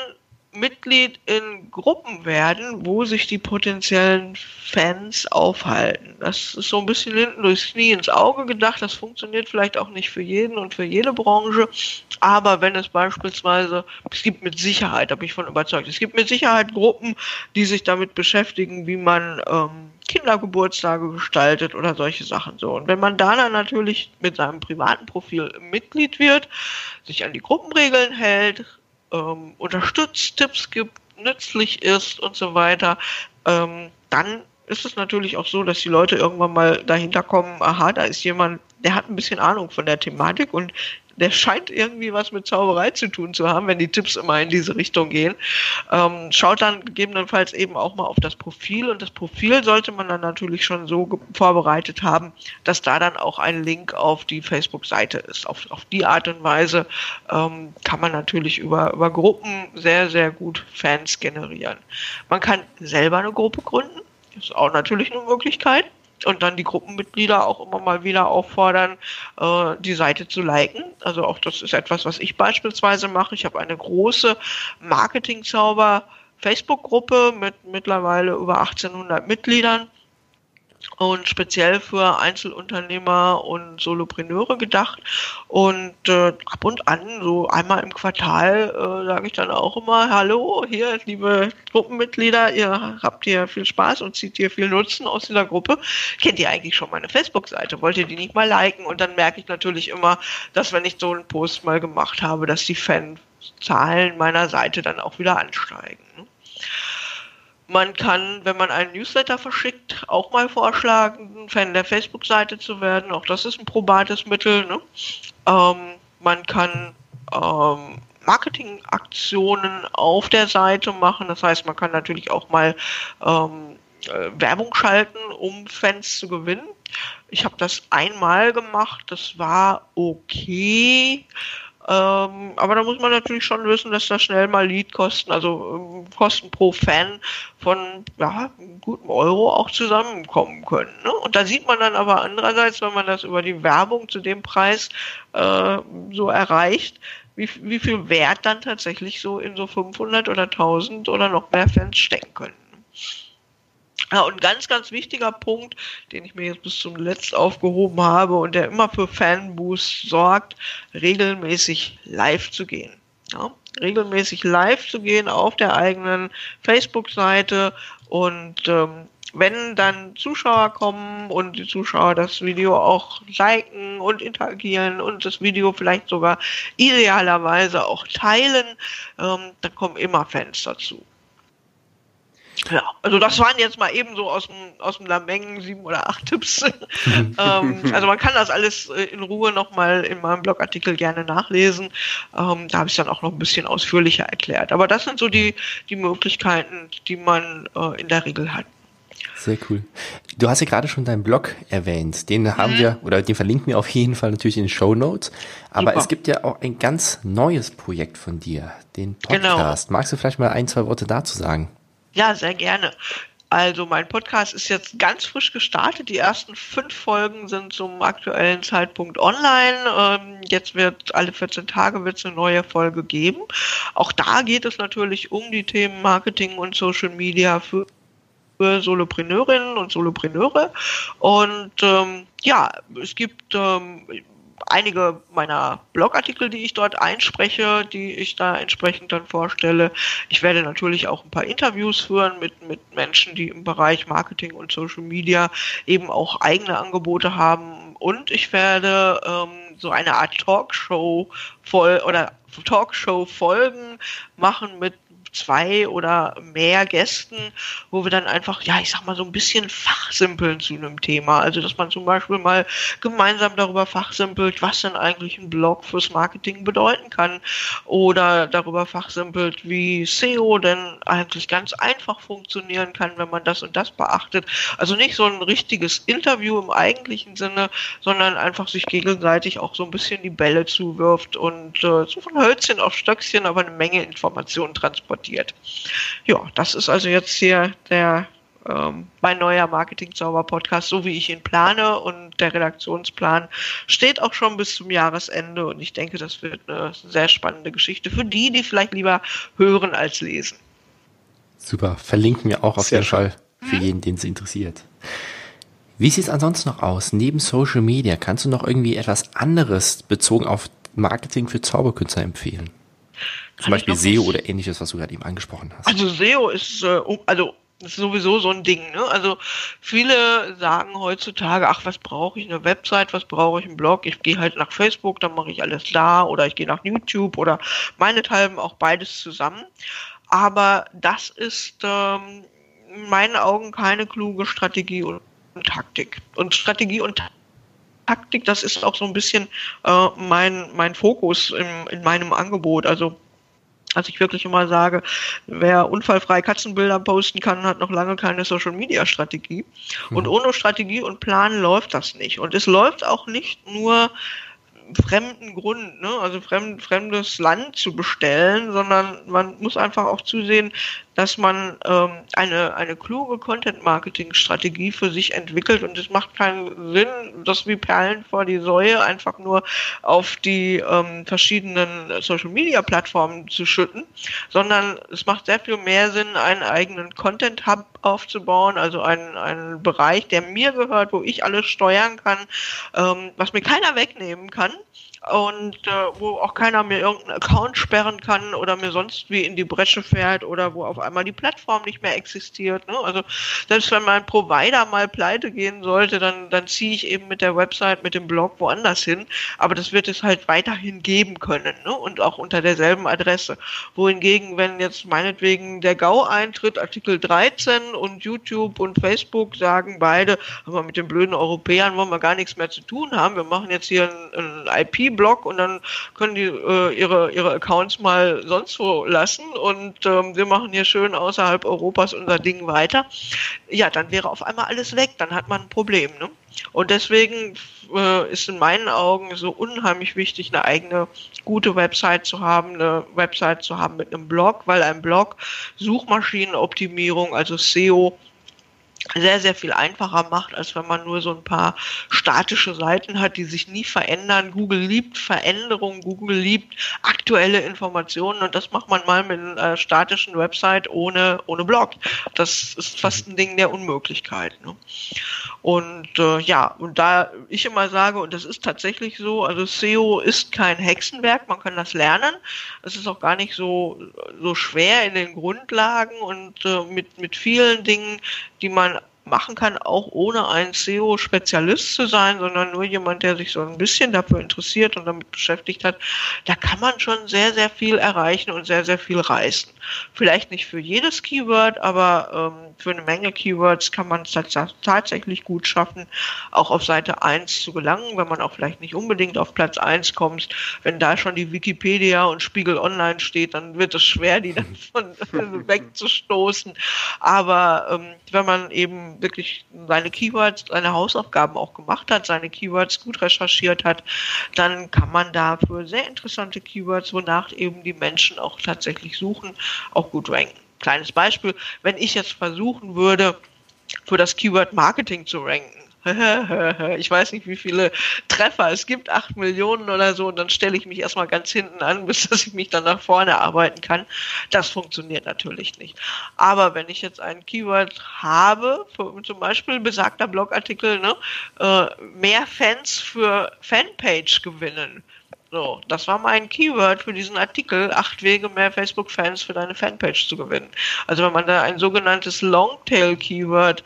Mitglied in Gruppen werden, wo sich die potenziellen Fans aufhalten. Das ist so ein bisschen hinten durchs Knie ins Auge gedacht. Das funktioniert vielleicht auch nicht für jeden und für jede Branche. Aber wenn es beispielsweise, es gibt mit Sicherheit, da bin ich von überzeugt, es gibt mit Sicherheit Gruppen, die sich damit beschäftigen, wie man ähm, Kindergeburtstage gestaltet oder solche Sachen so. Und wenn man da dann natürlich mit seinem privaten Profil Mitglied wird, sich an die Gruppenregeln hält, ähm, unterstützt, Tipps gibt, nützlich ist und so weiter, ähm, dann ist es natürlich auch so, dass die Leute irgendwann mal dahinter kommen, aha, da ist jemand, der hat ein bisschen Ahnung von der Thematik und der scheint irgendwie was mit Zauberei zu tun zu haben, wenn die Tipps immer in diese Richtung gehen. Ähm, schaut dann gegebenenfalls eben auch mal auf das Profil und das Profil sollte man dann natürlich schon so vorbereitet haben, dass da dann auch ein Link auf die Facebook-Seite ist. Auf, auf die Art und Weise ähm, kann man natürlich über, über Gruppen sehr, sehr gut Fans generieren. Man kann selber eine Gruppe gründen. Das ist auch natürlich eine Möglichkeit und dann die Gruppenmitglieder auch immer mal wieder auffordern, äh, die Seite zu liken. Also auch das ist etwas, was ich beispielsweise mache. Ich habe eine große Marketing-Zauber Facebook-Gruppe mit mittlerweile über 1800 Mitgliedern und speziell für Einzelunternehmer und Solopreneure gedacht. Und äh, ab und an, so einmal im Quartal, äh, sage ich dann auch immer, hallo, hier, liebe Gruppenmitglieder, ihr habt hier viel Spaß und zieht hier viel Nutzen aus dieser Gruppe. Kennt ihr eigentlich schon meine Facebook-Seite? Wollt ihr die nicht mal liken? Und dann merke ich natürlich immer, dass wenn ich so einen Post mal gemacht habe, dass die Fanzahlen meiner Seite dann auch wieder ansteigen. Ne? Man kann, wenn man einen Newsletter verschickt, auch mal vorschlagen, Fan der Facebook-Seite zu werden. Auch das ist ein probates Mittel. Ne? Ähm, man kann ähm, Marketingaktionen auf der Seite machen. Das heißt, man kann natürlich auch mal ähm, äh, Werbung schalten, um Fans zu gewinnen. Ich habe das einmal gemacht. Das war okay. Ähm, aber da muss man natürlich schon wissen, dass da schnell mal Leadkosten, also ähm, Kosten pro Fan von ja, einem guten Euro auch zusammenkommen können. Ne? Und da sieht man dann aber andererseits, wenn man das über die Werbung zu dem Preis äh, so erreicht, wie, wie viel Wert dann tatsächlich so in so 500 oder 1000 oder noch mehr Fans stecken können. Ja, und ganz, ganz wichtiger Punkt, den ich mir jetzt bis zum Letzt aufgehoben habe und der immer für Fanboost sorgt, regelmäßig live zu gehen. Ja, regelmäßig live zu gehen auf der eigenen Facebook-Seite und ähm, wenn dann Zuschauer kommen und die Zuschauer das Video auch liken und interagieren und das Video vielleicht sogar idealerweise auch teilen, ähm, dann kommen immer Fans dazu. Ja, also das waren jetzt mal eben so aus dem, aus dem Lameng sieben oder acht Tipps. [LAUGHS] ähm, [LAUGHS] also man kann das alles äh, in Ruhe nochmal in meinem Blogartikel gerne nachlesen. Ähm, da habe ich es dann auch noch ein bisschen ausführlicher erklärt. Aber das sind so die, die Möglichkeiten, die man äh, in der Regel hat. Sehr cool. Du hast ja gerade schon deinen Blog erwähnt. Den haben mhm. wir, oder den verlinken wir auf jeden Fall natürlich in den Show Notes. Aber Super. es gibt ja auch ein ganz neues Projekt von dir, den genau. Podcast. Genau. Magst du vielleicht mal ein, zwei Worte dazu sagen? Ja, sehr gerne. Also mein Podcast ist jetzt ganz frisch gestartet. Die ersten fünf Folgen sind zum aktuellen Zeitpunkt online. Ähm, jetzt wird alle 14 Tage wird es eine neue Folge geben. Auch da geht es natürlich um die Themen Marketing und Social Media für für Solopreneurinnen und Solopreneure. Und ähm, ja, es gibt ähm, einige meiner Blogartikel, die ich dort einspreche, die ich da entsprechend dann vorstelle. Ich werde natürlich auch ein paar Interviews führen mit, mit Menschen, die im Bereich Marketing und Social Media eben auch eigene Angebote haben. Und ich werde ähm, so eine Art Talkshow voll oder Talkshow-Folgen machen mit zwei oder mehr Gästen, wo wir dann einfach, ja, ich sag mal, so ein bisschen fachsimpeln zu einem Thema. Also, dass man zum Beispiel mal gemeinsam darüber fachsimpelt, was denn eigentlich ein Blog fürs Marketing bedeuten kann. Oder darüber fachsimpelt, wie SEO denn eigentlich ganz einfach funktionieren kann, wenn man das und das beachtet. Also nicht so ein richtiges Interview im eigentlichen Sinne, sondern einfach sich gegenseitig auch so ein bisschen die Bälle zuwirft und äh, so von Hölzchen auf Stöckchen aber eine Menge Informationen transportiert transportiert. Ja, das ist also jetzt hier der ähm, mein neuer Marketing-Zauber-Podcast, so wie ich ihn plane und der Redaktionsplan steht auch schon bis zum Jahresende und ich denke, das wird eine sehr spannende Geschichte für die, die vielleicht lieber hören als lesen. Super, verlinken wir auch auf sehr jeden schön. Fall für jeden, den es interessiert. Wie sieht es ansonsten noch aus? Neben Social Media kannst du noch irgendwie etwas anderes bezogen auf Marketing für Zauberkünstler empfehlen? Zum Beispiel SEO oder ähnliches, was du gerade eben angesprochen hast. Also SEO ist, äh, also ist sowieso so ein Ding. Ne? Also viele sagen heutzutage, ach, was brauche ich, eine Website, was brauche ich, einen Blog? Ich gehe halt nach Facebook, dann mache ich alles da oder ich gehe nach YouTube oder meinethalben auch beides zusammen. Aber das ist ähm, in meinen Augen keine kluge Strategie und, Taktik. Und Strategie und Taktik, das ist auch so ein bisschen äh, mein, mein Fokus im, in meinem Angebot. Also dass ich wirklich immer sage, wer unfallfrei Katzenbilder posten kann, hat noch lange keine Social Media Strategie. Und mhm. ohne Strategie und Plan läuft das nicht. Und es läuft auch nicht nur fremden Grund, ne? also fremd, fremdes Land zu bestellen, sondern man muss einfach auch zusehen, dass man ähm, eine, eine kluge Content-Marketing-Strategie für sich entwickelt und es macht keinen Sinn, das wie Perlen vor die Säue einfach nur auf die ähm, verschiedenen Social-Media-Plattformen zu schütten, sondern es macht sehr viel mehr Sinn, einen eigenen Content-Hub aufzubauen, also einen, einen Bereich, der mir gehört, wo ich alles steuern kann, ähm, was mir keiner wegnehmen kann und äh, wo auch keiner mir irgendeinen Account sperren kann oder mir sonst wie in die Bresche fährt oder wo auf einmal die Plattform nicht mehr existiert. Ne? Also selbst wenn mein Provider mal pleite gehen sollte, dann, dann ziehe ich eben mit der Website, mit dem Blog woanders hin. Aber das wird es halt weiterhin geben können ne? und auch unter derselben Adresse. Wohingegen, wenn jetzt meinetwegen der GAU eintritt, Artikel 13 und YouTube und Facebook sagen beide, aber mit den blöden Europäern wollen wir gar nichts mehr zu tun haben. Wir machen jetzt hier ein, ein IP Blog und dann können die äh, ihre, ihre Accounts mal sonst wo lassen und ähm, wir machen hier schön außerhalb Europas unser Ding weiter. Ja, dann wäre auf einmal alles weg, dann hat man ein Problem. Ne? Und deswegen äh, ist in meinen Augen so unheimlich wichtig, eine eigene gute Website zu haben, eine Website zu haben mit einem Blog, weil ein Blog Suchmaschinenoptimierung, also SEO, sehr, sehr viel einfacher macht, als wenn man nur so ein paar statische Seiten hat, die sich nie verändern. Google liebt Veränderungen, Google liebt aktuelle Informationen und das macht man mal mit einer äh, statischen Website ohne, ohne Blog. Das ist fast ein Ding der Unmöglichkeit. Ne? Und äh, ja, und da ich immer sage, und das ist tatsächlich so, also SEO ist kein Hexenwerk, man kann das lernen. Es ist auch gar nicht so, so schwer in den Grundlagen und äh, mit, mit vielen Dingen, die man machen kann, auch ohne ein SEO-Spezialist zu sein, sondern nur jemand, der sich so ein bisschen dafür interessiert und damit beschäftigt hat, da kann man schon sehr, sehr viel erreichen und sehr, sehr viel reißen. Vielleicht nicht für jedes Keyword, aber ähm, für eine Menge Keywords kann man es tatsächlich gut schaffen, auch auf Seite 1 zu gelangen, wenn man auch vielleicht nicht unbedingt auf Platz 1 kommt. Wenn da schon die Wikipedia und Spiegel Online steht, dann wird es schwer, die dann [LAUGHS] von wegzustoßen. Aber ähm, wenn man eben wirklich seine Keywords, seine Hausaufgaben auch gemacht hat, seine Keywords gut recherchiert hat, dann kann man da für sehr interessante Keywords, wonach eben die Menschen auch tatsächlich suchen, auch gut ranken. Kleines Beispiel, wenn ich jetzt versuchen würde, für das Keyword Marketing zu ranken, [LAUGHS] ich weiß nicht, wie viele Treffer es gibt, acht Millionen oder so, und dann stelle ich mich erstmal ganz hinten an, [LAUGHS] bis dass ich mich dann nach vorne arbeiten kann. Das funktioniert natürlich nicht. Aber wenn ich jetzt ein Keyword habe, zum Beispiel besagter Blogartikel, ne, äh, mehr Fans für Fanpage gewinnen, so, das war mein Keyword für diesen Artikel, acht Wege mehr Facebook-Fans für deine Fanpage zu gewinnen. Also wenn man da ein sogenanntes Longtail-Keyword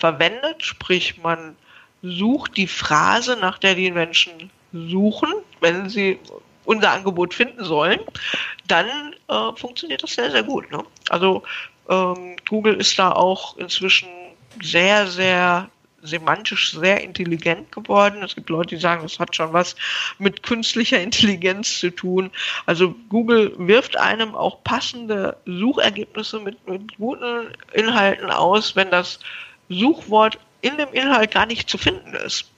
verwendet, sprich man sucht die Phrase, nach der die Menschen suchen, wenn sie unser Angebot finden sollen, dann äh, funktioniert das sehr, sehr gut. Ne? Also ähm, Google ist da auch inzwischen sehr, sehr semantisch sehr intelligent geworden. Es gibt Leute, die sagen, das hat schon was mit künstlicher Intelligenz zu tun. Also Google wirft einem auch passende Suchergebnisse mit, mit guten Inhalten aus, wenn das Suchwort in dem Inhalt gar nicht zu finden ist.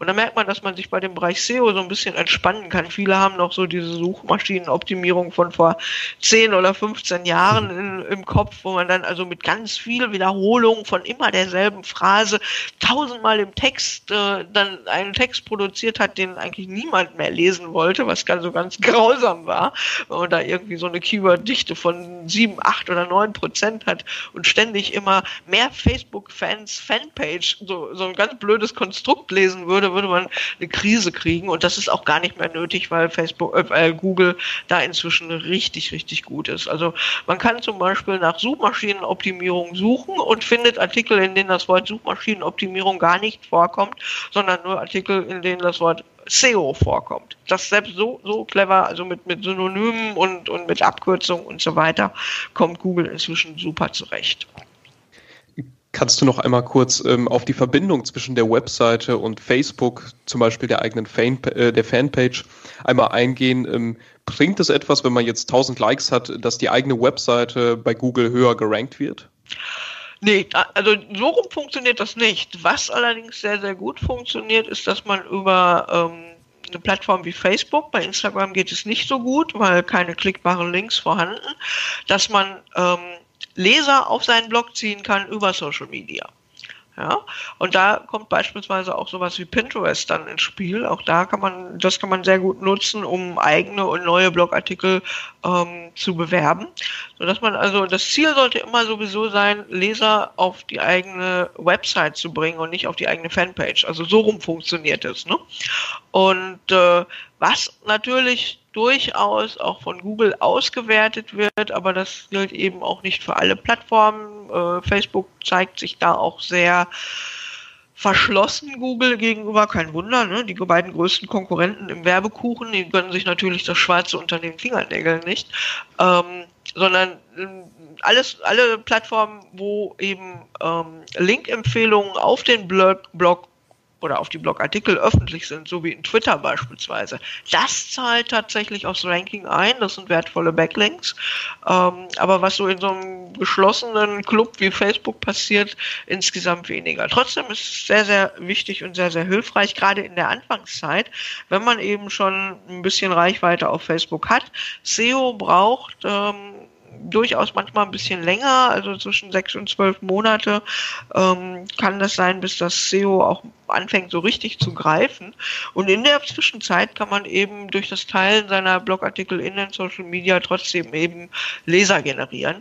Und da merkt man, dass man sich bei dem Bereich SEO so ein bisschen entspannen kann. Viele haben noch so diese Suchmaschinenoptimierung von vor 10 oder 15 Jahren in, im Kopf, wo man dann also mit ganz viel Wiederholung von immer derselben Phrase tausendmal im Text äh, dann einen Text produziert hat, den eigentlich niemand mehr lesen wollte, was ganz so ganz grausam war, weil man da irgendwie so eine Keyword-Dichte von 7, 8 oder 9 Prozent hat und ständig immer mehr Facebook-Fans Fanpage, so, so ein ganz blödes Konstrukt lesen würde, würde man eine Krise kriegen. Und das ist auch gar nicht mehr nötig, weil Facebook, äh, Google da inzwischen richtig, richtig gut ist. Also man kann zum Beispiel nach Suchmaschinenoptimierung suchen und findet Artikel, in denen das Wort Suchmaschinenoptimierung gar nicht vorkommt, sondern nur Artikel, in denen das Wort SEO vorkommt. Das selbst so, so clever, also mit, mit Synonymen und, und mit Abkürzungen und so weiter, kommt Google inzwischen super zurecht. Kannst du noch einmal kurz ähm, auf die Verbindung zwischen der Webseite und Facebook, zum Beispiel der eigenen Fan, äh, der Fanpage, einmal eingehen? Ähm, bringt es etwas, wenn man jetzt 1000 Likes hat, dass die eigene Webseite bei Google höher gerankt wird? Nee, also so rum funktioniert das nicht. Was allerdings sehr, sehr gut funktioniert, ist, dass man über ähm, eine Plattform wie Facebook, bei Instagram geht es nicht so gut, weil keine klickbaren Links vorhanden, dass man ähm, Leser auf seinen Blog ziehen kann über Social Media. Ja, und da kommt beispielsweise auch sowas wie Pinterest dann ins Spiel. Auch da kann man, das kann man sehr gut nutzen, um eigene und neue Blogartikel ähm, zu bewerben. Sodass man also, das Ziel sollte immer sowieso sein, Leser auf die eigene Website zu bringen und nicht auf die eigene Fanpage. Also so rum funktioniert es. Ne? Und äh, was natürlich durchaus auch von Google ausgewertet wird, aber das gilt eben auch nicht für alle Plattformen. Äh, Facebook zeigt sich da auch sehr verschlossen Google gegenüber, kein Wunder, ne? die beiden größten Konkurrenten im Werbekuchen, die gönnen sich natürlich das schwarze unter den Fingernägeln nicht, ähm, sondern äh, alles, alle Plattformen, wo eben ähm, Link-Empfehlungen auf den Blog, Blog oder auf die Blogartikel öffentlich sind, so wie in Twitter beispielsweise. Das zahlt tatsächlich aufs Ranking ein, das sind wertvolle Backlinks. Ähm, aber was so in so einem geschlossenen Club wie Facebook passiert, insgesamt weniger. Trotzdem ist es sehr, sehr wichtig und sehr, sehr hilfreich, gerade in der Anfangszeit, wenn man eben schon ein bisschen Reichweite auf Facebook hat. SEO braucht ähm, durchaus manchmal ein bisschen länger, also zwischen sechs und zwölf Monate ähm, kann das sein, bis das SEO auch anfängt so richtig zu greifen. Und in der Zwischenzeit kann man eben durch das Teilen seiner Blogartikel in den Social Media trotzdem eben Leser generieren.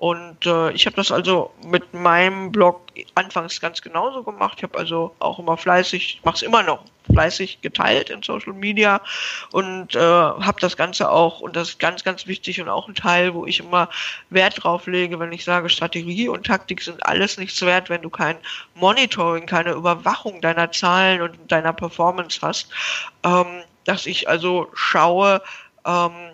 Und äh, ich habe das also mit meinem Blog anfangs ganz genauso gemacht. Ich habe also auch immer fleißig, mache es immer noch fleißig geteilt in Social Media und äh, habe das Ganze auch, und das ist ganz, ganz wichtig und auch ein Teil, wo ich immer Wert drauf lege, wenn ich sage, Strategie und Taktik sind alles nichts wert, wenn du kein Monitoring, keine Überwachung deiner Zahlen und deiner Performance hast, ähm, dass ich also schaue, ähm,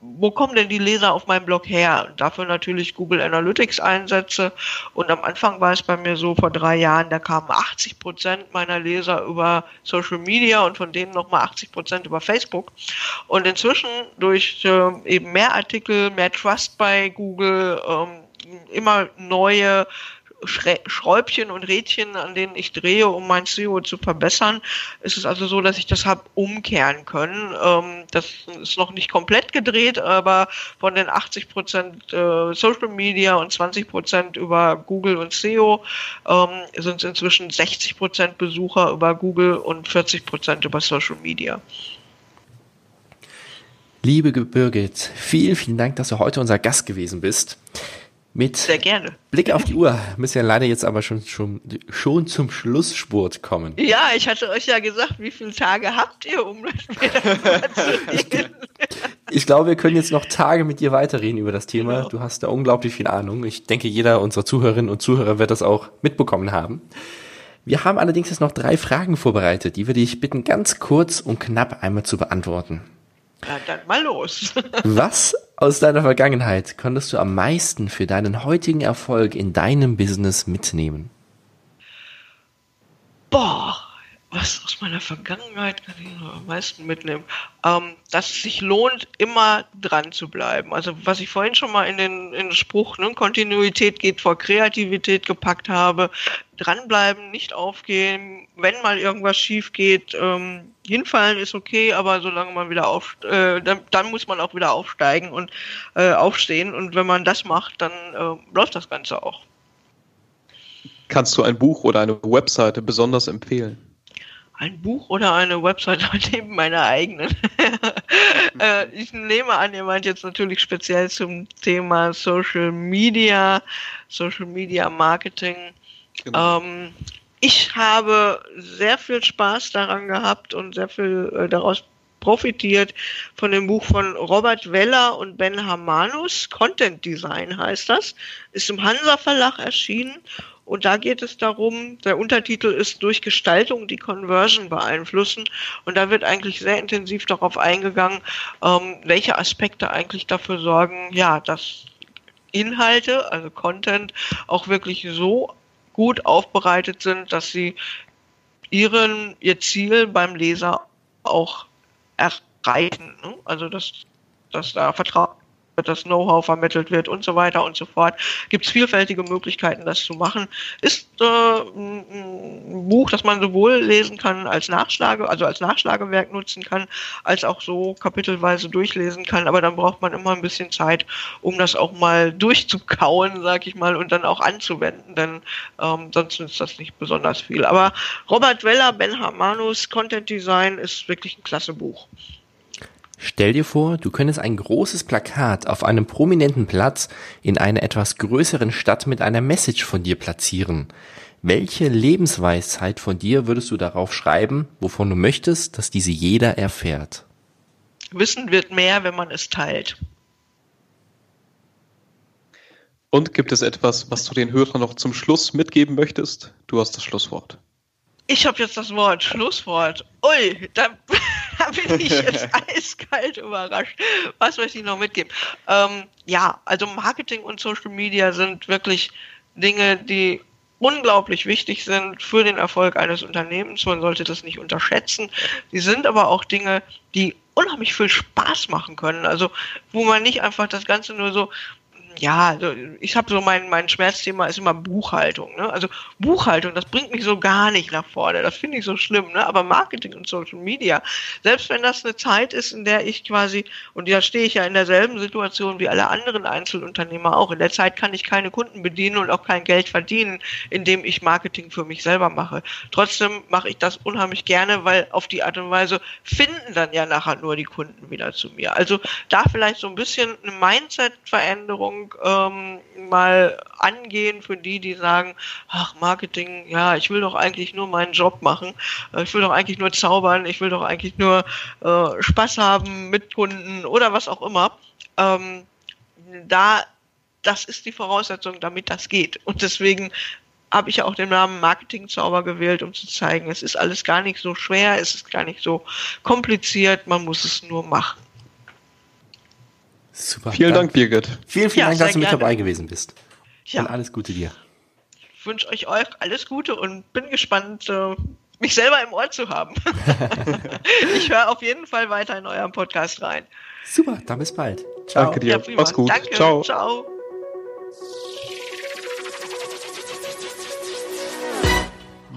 wo kommen denn die Leser auf meinem Blog her? Dafür natürlich Google Analytics einsetze. Und am Anfang war es bei mir so, vor drei Jahren, da kamen 80 Prozent meiner Leser über Social Media und von denen nochmal 80 Prozent über Facebook. Und inzwischen durch äh, eben mehr Artikel, mehr Trust bei Google, ähm, immer neue Schräubchen und Rädchen, an denen ich drehe, um mein SEO zu verbessern. Es ist also so, dass ich das habe umkehren können. Ähm, das ist noch nicht komplett gedreht, aber von den 80 Prozent äh, Social Media und 20 Prozent über Google und SEO ähm, sind es inzwischen 60 Prozent Besucher über Google und 40 Prozent über Social Media. Liebe Birgit, vielen, vielen Dank, dass du heute unser Gast gewesen bist. Mit Sehr gerne. Blick auf die Uhr müssen wir leider jetzt aber schon, schon, schon zum Schlussspurt kommen. Ja, ich hatte euch ja gesagt, wie viele Tage habt ihr, um [LAUGHS] mir [LAUGHS] ich, ich glaube, wir können jetzt noch Tage mit dir weiterreden über das Thema. Genau. Du hast da unglaublich viel Ahnung. Ich denke, jeder unserer Zuhörerinnen und Zuhörer wird das auch mitbekommen haben. Wir haben allerdings jetzt noch drei Fragen vorbereitet, die wir dich bitten, ganz kurz und knapp einmal zu beantworten. Na, dann mal los. [LAUGHS] Was aus deiner Vergangenheit konntest du am meisten für deinen heutigen Erfolg in deinem Business mitnehmen? Boah, was aus meiner Vergangenheit kann ich am meisten mitnehmen? Ähm, dass es sich lohnt, immer dran zu bleiben. Also was ich vorhin schon mal in den, in den Spruch, ne, Kontinuität geht vor Kreativität gepackt habe, dranbleiben, nicht aufgehen, wenn mal irgendwas schief geht, ähm, hinfallen ist okay, aber solange man wieder auf, äh, dann, dann, muss man auch wieder aufsteigen und äh, aufstehen und wenn man das macht, dann äh, läuft das Ganze auch. Kannst du ein Buch oder eine Webseite besonders empfehlen? Ein Buch oder eine Website [LAUGHS] neben meiner eigenen. [LAUGHS] äh, ich nehme an, ihr meint jetzt natürlich speziell zum Thema Social Media, Social Media Marketing. Genau. Ähm, ich habe sehr viel Spaß daran gehabt und sehr viel äh, daraus profitiert von dem Buch von Robert Weller und Ben Hamanus. Content Design heißt das. Ist im Hansa Verlag erschienen und da geht es darum, der Untertitel ist durch Gestaltung die Conversion beeinflussen. Und da wird eigentlich sehr intensiv darauf eingegangen, ähm, welche Aspekte eigentlich dafür sorgen, ja, dass Inhalte, also Content, auch wirklich so gut aufbereitet sind, dass sie ihren, ihr Ziel beim Leser auch erreichen. Ne? Also dass, dass da Vertrauen das Know-how vermittelt wird und so weiter und so fort. Gibt es vielfältige Möglichkeiten, das zu machen. Ist äh, ein Buch, das man sowohl lesen kann als Nachschlage, also als Nachschlagewerk nutzen kann, als auch so kapitelweise durchlesen kann. Aber dann braucht man immer ein bisschen Zeit, um das auch mal [LAUGHS] durchzukauen, sag ich mal, und dann auch anzuwenden, denn ähm, sonst nützt das nicht besonders viel. Aber Robert Weller, Ben Hamanus, Content Design ist wirklich ein klasse Buch. Stell dir vor, du könntest ein großes Plakat auf einem prominenten Platz in einer etwas größeren Stadt mit einer Message von dir platzieren. Welche Lebensweisheit von dir würdest du darauf schreiben, wovon du möchtest, dass diese jeder erfährt? Wissen wird mehr, wenn man es teilt. Und gibt es etwas, was du den Hörern noch zum Schluss mitgeben möchtest? Du hast das Schlusswort. Ich habe jetzt das Wort Schlusswort. Ui, da [LAUGHS] [LAUGHS] da bin ich jetzt [LAUGHS] eiskalt überrascht. Was möchte ich noch mitgeben? Ähm, ja, also Marketing und Social Media sind wirklich Dinge, die unglaublich wichtig sind für den Erfolg eines Unternehmens. Man sollte das nicht unterschätzen. Die sind aber auch Dinge, die unheimlich viel Spaß machen können. Also wo man nicht einfach das Ganze nur so ja, also ich habe so mein, mein Schmerzthema ist immer Buchhaltung. Ne? Also Buchhaltung, das bringt mich so gar nicht nach vorne. Das finde ich so schlimm. Ne? Aber Marketing und Social Media, selbst wenn das eine Zeit ist, in der ich quasi, und da stehe ich ja in derselben Situation wie alle anderen Einzelunternehmer auch, in der Zeit kann ich keine Kunden bedienen und auch kein Geld verdienen, indem ich Marketing für mich selber mache. Trotzdem mache ich das unheimlich gerne, weil auf die Art und Weise finden dann ja nachher nur die Kunden wieder zu mir. Also da vielleicht so ein bisschen eine Mindset-Veränderung ähm, mal angehen für die, die sagen, ach, Marketing, ja, ich will doch eigentlich nur meinen Job machen, äh, ich will doch eigentlich nur zaubern, ich will doch eigentlich nur äh, Spaß haben mit Kunden oder was auch immer. Ähm, da, das ist die Voraussetzung, damit das geht. Und deswegen habe ich ja auch den Namen Marketing-Zauber gewählt, um zu zeigen, es ist alles gar nicht so schwer, es ist gar nicht so kompliziert, man muss es nur machen. Super. Vielen Dank, Birgit. Vielen, vielen ja, Dank, dass du mit dabei gewesen bist. Ja. Und alles Gute dir. Ich wünsche euch alles Gute und bin gespannt, äh, mich selber im Ohr zu haben. [LAUGHS] ich höre auf jeden Fall weiter in eurem Podcast rein. Super, dann bis bald. Ciao. Danke dir. Ja, Mach's gut. Danke. Ciao. Ciao.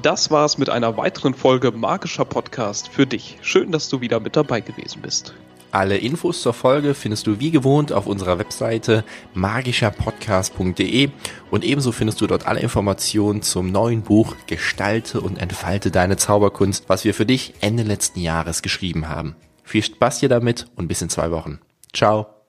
Das war's mit einer weiteren Folge Magischer Podcast für dich. Schön, dass du wieder mit dabei gewesen bist. Alle Infos zur Folge findest du wie gewohnt auf unserer Webseite magischerpodcast.de und ebenso findest du dort alle Informationen zum neuen Buch Gestalte und entfalte deine Zauberkunst, was wir für dich Ende letzten Jahres geschrieben haben. Viel Spaß dir damit und bis in zwei Wochen. Ciao.